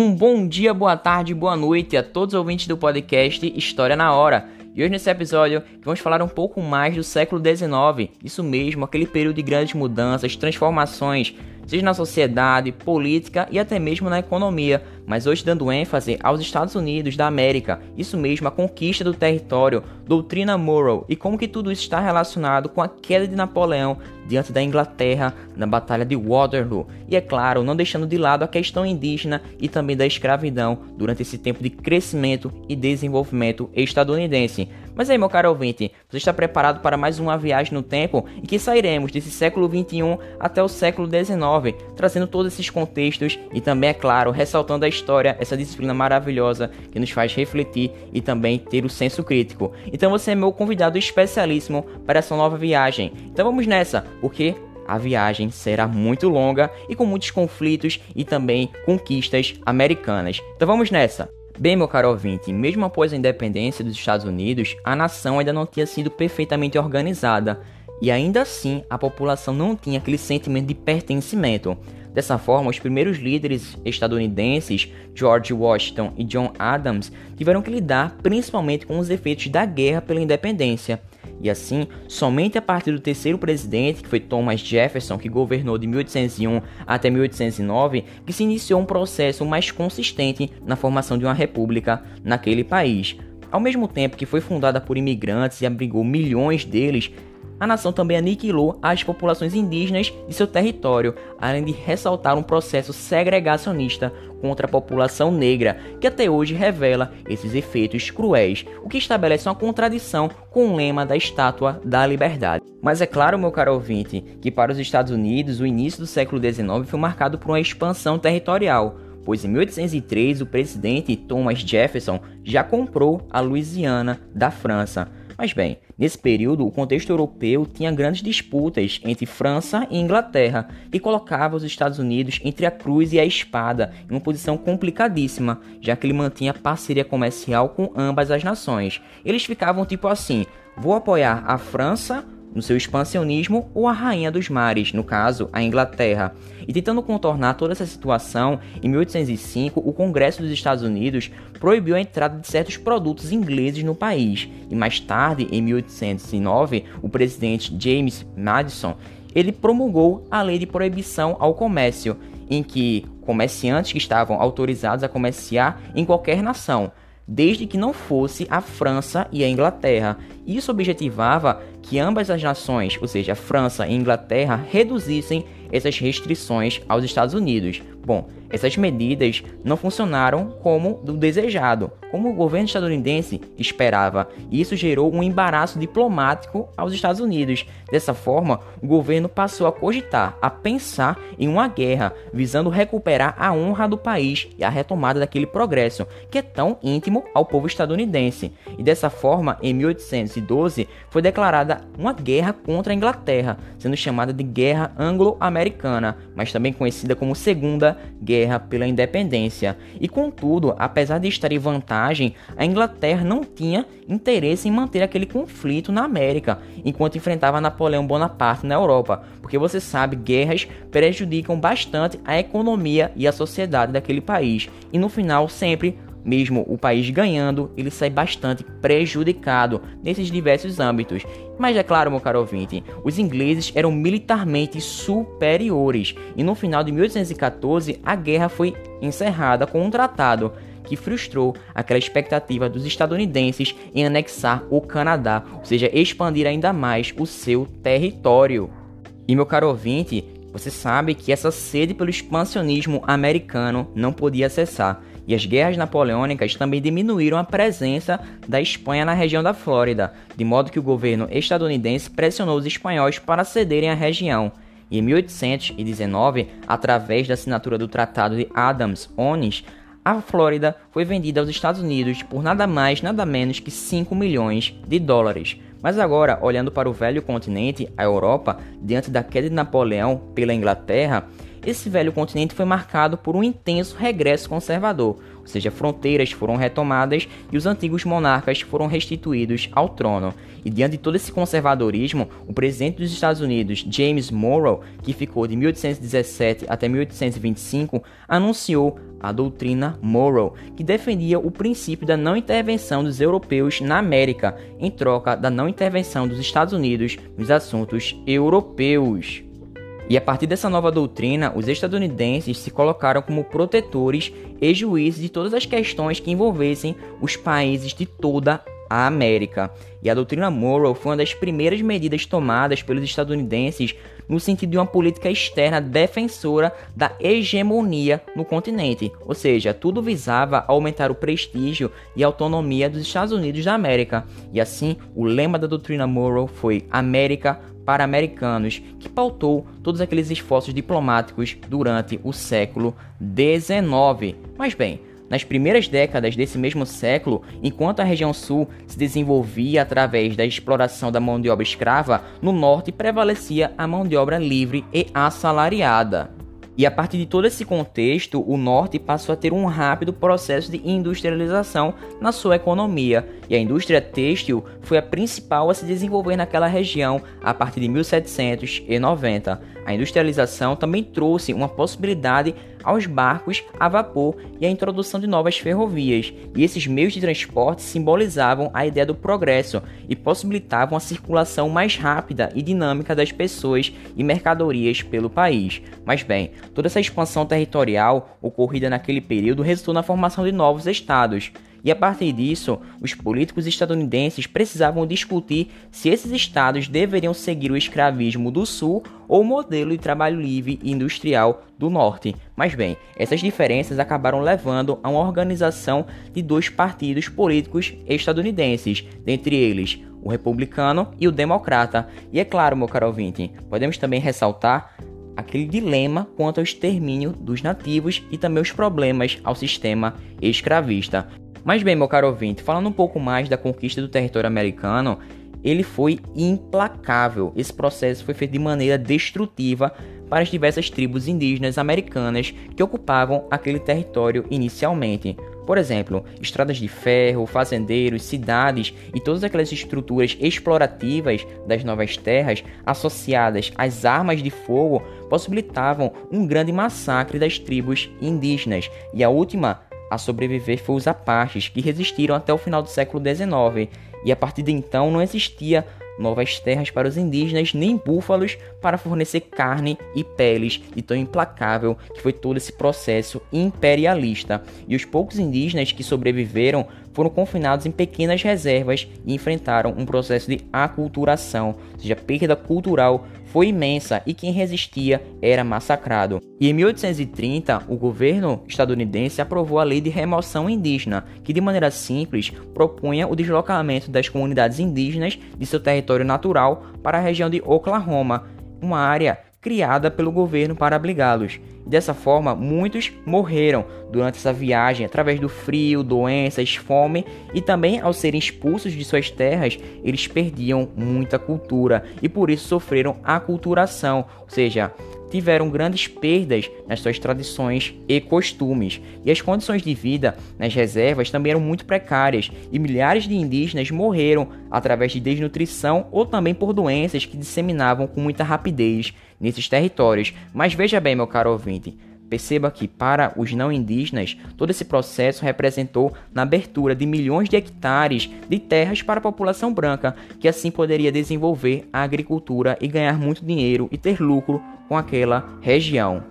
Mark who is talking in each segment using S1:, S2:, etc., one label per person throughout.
S1: Um bom dia, boa tarde, boa noite a todos os ouvintes do podcast História na Hora. E hoje nesse episódio vamos falar um pouco mais do século XIX, isso mesmo, aquele período de grandes mudanças, transformações, seja na sociedade, política e até mesmo na economia, mas hoje dando ênfase aos Estados Unidos da América, isso mesmo, a conquista do território, doutrina Monroe e como que tudo isso está relacionado com a queda de Napoleão diante da Inglaterra na Batalha de Waterloo. E é claro, não deixando de lado a questão indígena e também da escravidão durante esse tempo de crescimento e desenvolvimento estadunidense. Mas aí, meu caro ouvinte, você está preparado para mais uma viagem no tempo em que sairemos desse século 21 até o século 19, trazendo todos esses contextos e também, é claro, ressaltando a história, essa disciplina maravilhosa que nos faz refletir e também ter o senso crítico. Então você é meu convidado especialíssimo para essa nova viagem. Então vamos nessa, porque a viagem será muito longa e com muitos conflitos e também conquistas americanas. Então vamos nessa! Bem, meu caro ouvinte, mesmo após a independência dos Estados Unidos, a nação ainda não tinha sido perfeitamente organizada e ainda assim a população não tinha aquele sentimento de pertencimento. Dessa forma, os primeiros líderes estadunidenses, George Washington e John Adams, tiveram que lidar principalmente com os efeitos da guerra pela independência. E assim, somente a partir do terceiro presidente, que foi Thomas Jefferson, que governou de 1801 até 1809, que se iniciou um processo mais consistente na formação de uma república naquele país. Ao mesmo tempo que foi fundada por imigrantes e abrigou milhões deles, a nação também aniquilou as populações indígenas de seu território, além de ressaltar um processo segregacionista contra a população negra, que até hoje revela esses efeitos cruéis, o que estabelece uma contradição com o lema da Estátua da Liberdade. Mas é claro, meu caro ouvinte, que para os Estados Unidos o início do século XIX foi marcado por uma expansão territorial pois em 1803 o presidente Thomas Jefferson já comprou a Louisiana da França. Mas bem, nesse período o contexto europeu tinha grandes disputas entre França e Inglaterra e colocava os Estados Unidos entre a cruz e a espada, em uma posição complicadíssima, já que ele mantinha parceria comercial com ambas as nações. Eles ficavam tipo assim: vou apoiar a França no seu expansionismo ou a rainha dos mares, no caso, a Inglaterra. E tentando contornar toda essa situação, em 1805, o Congresso dos Estados Unidos proibiu a entrada de certos produtos ingleses no país. E mais tarde, em 1809, o presidente James Madison, ele promulgou a lei de proibição ao comércio, em que comerciantes que estavam autorizados a comerciar em qualquer nação, desde que não fosse a França e a Inglaterra. Isso objetivava que ambas as nações, ou seja, a França e Inglaterra, reduzissem essas restrições aos Estados Unidos. Bom, essas medidas não funcionaram como do desejado, como o governo estadunidense esperava, e isso gerou um embaraço diplomático aos Estados Unidos. Dessa forma, o governo passou a cogitar, a pensar em uma guerra, visando recuperar a honra do país e a retomada daquele progresso que é tão íntimo ao povo estadunidense. E dessa forma, em 1812, foi declarada uma guerra contra a Inglaterra, sendo chamada de Guerra Anglo-Americana, mas também conhecida como Segunda Guerra pela Independência. E contudo, apesar de estar em vantagem, a Inglaterra não tinha interesse em manter aquele conflito na América, enquanto enfrentava Napoleão Bonaparte na Europa, porque você sabe, guerras prejudicam bastante a economia e a sociedade daquele país, e no final sempre mesmo o país ganhando, ele sai bastante prejudicado nesses diversos âmbitos. Mas é claro, meu caro ouvinte, os ingleses eram militarmente superiores e no final de 1814 a guerra foi encerrada com um tratado que frustrou aquela expectativa dos estadunidenses em anexar o Canadá, ou seja, expandir ainda mais o seu território. E meu caro ouvinte, você sabe que essa sede pelo expansionismo americano não podia cessar e as guerras napoleônicas também diminuíram a presença da Espanha na região da Flórida, de modo que o governo estadunidense pressionou os espanhóis para cederem a região. E em 1819, através da assinatura do Tratado de Adams-Onis, a Flórida foi vendida aos Estados Unidos por nada mais, nada menos que 5 milhões de dólares. Mas agora, olhando para o velho continente, a Europa, diante da queda de Napoleão pela Inglaterra, esse velho continente foi marcado por um intenso regresso conservador, ou seja, fronteiras foram retomadas e os antigos monarcas foram restituídos ao trono. E diante de todo esse conservadorismo, o presidente dos Estados Unidos, James Monroe, que ficou de 1817 até 1825, anunciou a doutrina Monroe, que defendia o princípio da não intervenção dos europeus na América, em troca da não intervenção dos Estados Unidos nos assuntos europeus. E a partir dessa nova doutrina, os estadunidenses se colocaram como protetores e juízes de todas as questões que envolvessem os países de toda a América. E a doutrina Monroe foi uma das primeiras medidas tomadas pelos estadunidenses no sentido de uma política externa defensora da hegemonia no continente, ou seja, tudo visava aumentar o prestígio e autonomia dos Estados Unidos da América. E assim, o lema da doutrina Monroe foi América para americanos, que pautou todos aqueles esforços diplomáticos durante o século XIX. Mas bem, nas primeiras décadas desse mesmo século, enquanto a região sul se desenvolvia através da exploração da mão de obra escrava, no norte prevalecia a mão de obra livre e assalariada. E a partir de todo esse contexto, o norte passou a ter um rápido processo de industrialização na sua economia, e a indústria têxtil foi a principal a se desenvolver naquela região a partir de 1790. A industrialização também trouxe uma possibilidade aos barcos a vapor e a introdução de novas ferrovias, e esses meios de transporte simbolizavam a ideia do progresso e possibilitavam a circulação mais rápida e dinâmica das pessoas e mercadorias pelo país. Mas bem, toda essa expansão territorial ocorrida naquele período resultou na formação de novos estados. E a partir disso, os políticos estadunidenses precisavam discutir se esses estados deveriam seguir o escravismo do sul ou o modelo de trabalho livre e industrial do norte. Mas bem, essas diferenças acabaram levando a uma organização de dois partidos políticos estadunidenses, dentre eles o republicano e o democrata. E é claro, meu caro ouvinte, podemos também ressaltar aquele dilema quanto ao extermínio dos nativos e também os problemas ao sistema escravista. Mas bem, meu caro ouvinte, falando um pouco mais da conquista do território americano, ele foi implacável. Esse processo foi feito de maneira destrutiva para as diversas tribos indígenas americanas que ocupavam aquele território inicialmente. Por exemplo, estradas de ferro, fazendeiros, cidades e todas aquelas estruturas explorativas das novas terras associadas às armas de fogo possibilitavam um grande massacre das tribos indígenas. E a última a sobreviver foi os Apaches, que resistiram até o final do século XIX, e a partir de então não existia novas terras para os indígenas nem búfalos para fornecer carne e peles, e tão implacável que foi todo esse processo imperialista. E os poucos indígenas que sobreviveram foram confinados em pequenas reservas e enfrentaram um processo de aculturação, ou seja, perda cultural foi imensa e quem resistia era massacrado. E em 1830, o governo estadunidense aprovou a Lei de Remoção Indígena, que de maneira simples propunha o deslocamento das comunidades indígenas de seu território natural para a região de Oklahoma, uma área criada pelo governo para abrigá-los. Dessa forma, muitos morreram durante essa viagem através do frio, doenças, fome e também ao serem expulsos de suas terras, eles perdiam muita cultura e por isso sofreram aculturação, ou seja, tiveram grandes perdas nas suas tradições e costumes, e as condições de vida nas reservas também eram muito precárias, e milhares de indígenas morreram através de desnutrição ou também por doenças que disseminavam com muita rapidez nesses territórios. Mas veja bem, meu caro ouvinte, Perceba que, para os não indígenas, todo esse processo representou na abertura de milhões de hectares de terras para a população branca, que assim poderia desenvolver a agricultura e ganhar muito dinheiro e ter lucro com aquela região.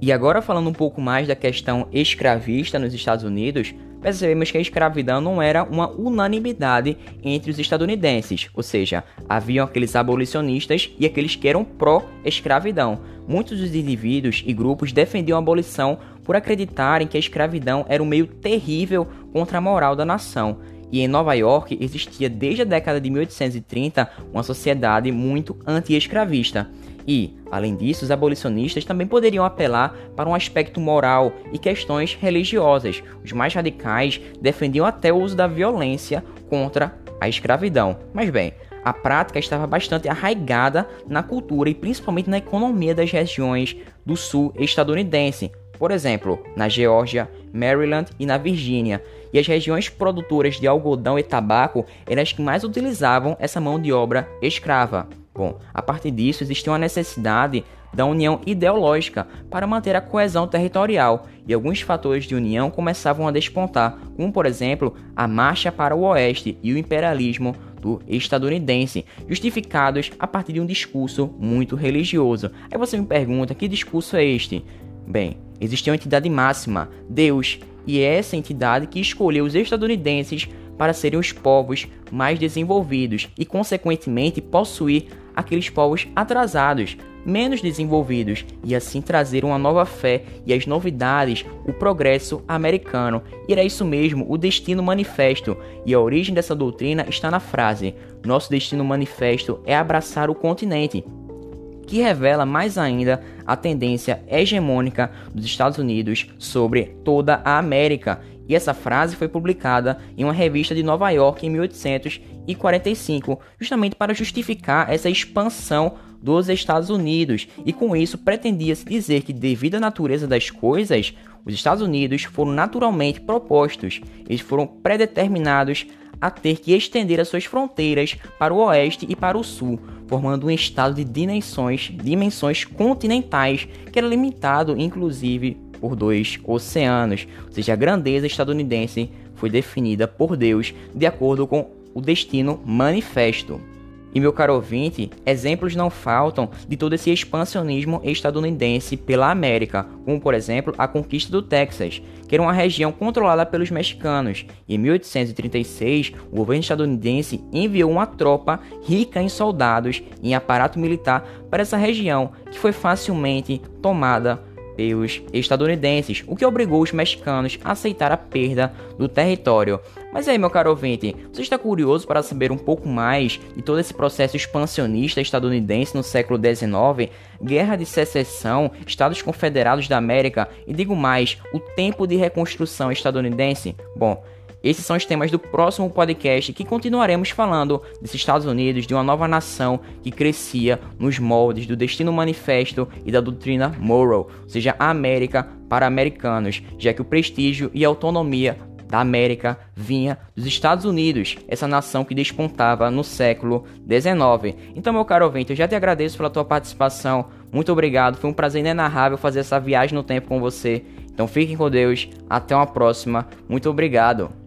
S1: E agora falando um pouco mais da questão escravista nos Estados Unidos, percebemos que a escravidão não era uma unanimidade entre os estadunidenses, ou seja, haviam aqueles abolicionistas e aqueles que eram pró-escravidão. Muitos dos indivíduos e grupos defendiam a abolição por acreditarem que a escravidão era um meio terrível contra a moral da nação. E em Nova York existia desde a década de 1830 uma sociedade muito anti-escravista. E, além disso, os abolicionistas também poderiam apelar para um aspecto moral e questões religiosas. Os mais radicais defendiam até o uso da violência contra a escravidão. Mas bem, a prática estava bastante arraigada na cultura e principalmente na economia das regiões do sul estadunidense, por exemplo, na Geórgia, Maryland e na Virgínia. E as regiões produtoras de algodão e tabaco eram as que mais utilizavam essa mão de obra escrava. Bom, a partir disso existia uma necessidade da união ideológica para manter a coesão territorial, e alguns fatores de união começavam a despontar, como por exemplo a marcha para o oeste e o imperialismo do estadunidense, justificados a partir de um discurso muito religioso. Aí você me pergunta: que discurso é este? Bem, existia uma entidade máxima, Deus, e é essa entidade que escolheu os estadunidenses para serem os povos mais desenvolvidos e, consequentemente, possuir aqueles povos atrasados, menos desenvolvidos, e assim trazer uma nova fé e as novidades, o progresso americano. E era isso mesmo, o destino manifesto. E a origem dessa doutrina está na frase: Nosso destino manifesto é abraçar o continente que revela mais ainda a tendência hegemônica dos Estados Unidos sobre toda a América. E essa frase foi publicada em uma revista de Nova York em 1845, justamente para justificar essa expansão dos Estados Unidos, e com isso pretendia-se dizer que, devido à natureza das coisas, os Estados Unidos foram naturalmente propostos, eles foram predeterminados a ter que estender as suas fronteiras para o oeste e para o sul, formando um estado de dimensões, dimensões continentais, que era limitado inclusive por dois oceanos, ou seja, a grandeza estadunidense foi definida por Deus de acordo com o destino manifesto. E meu caro ouvinte, exemplos não faltam de todo esse expansionismo estadunidense pela América, como por exemplo a conquista do Texas, que era uma região controlada pelos mexicanos. E em 1836, o governo estadunidense enviou uma tropa rica em soldados e em aparato militar para essa região, que foi facilmente tomada pelos estadunidenses, o que obrigou os mexicanos a aceitar a perda do território. Mas aí, meu caro ouvinte, você está curioso para saber um pouco mais de todo esse processo expansionista estadunidense no século XIX, Guerra de Secessão, Estados Confederados da América e digo mais, o tempo de reconstrução estadunidense? Bom, esses são os temas do próximo podcast que continuaremos falando dos Estados Unidos, de uma nova nação que crescia nos moldes do Destino Manifesto e da doutrina Morrow, ou seja, a América para americanos, já que o prestígio e a autonomia da América vinha dos Estados Unidos, essa nação que despontava no século XIX. Então, meu caro ouvinte, eu já te agradeço pela tua participação. Muito obrigado, foi um prazer inenarrável fazer essa viagem no tempo com você. Então fiquem com Deus, até uma próxima. Muito obrigado.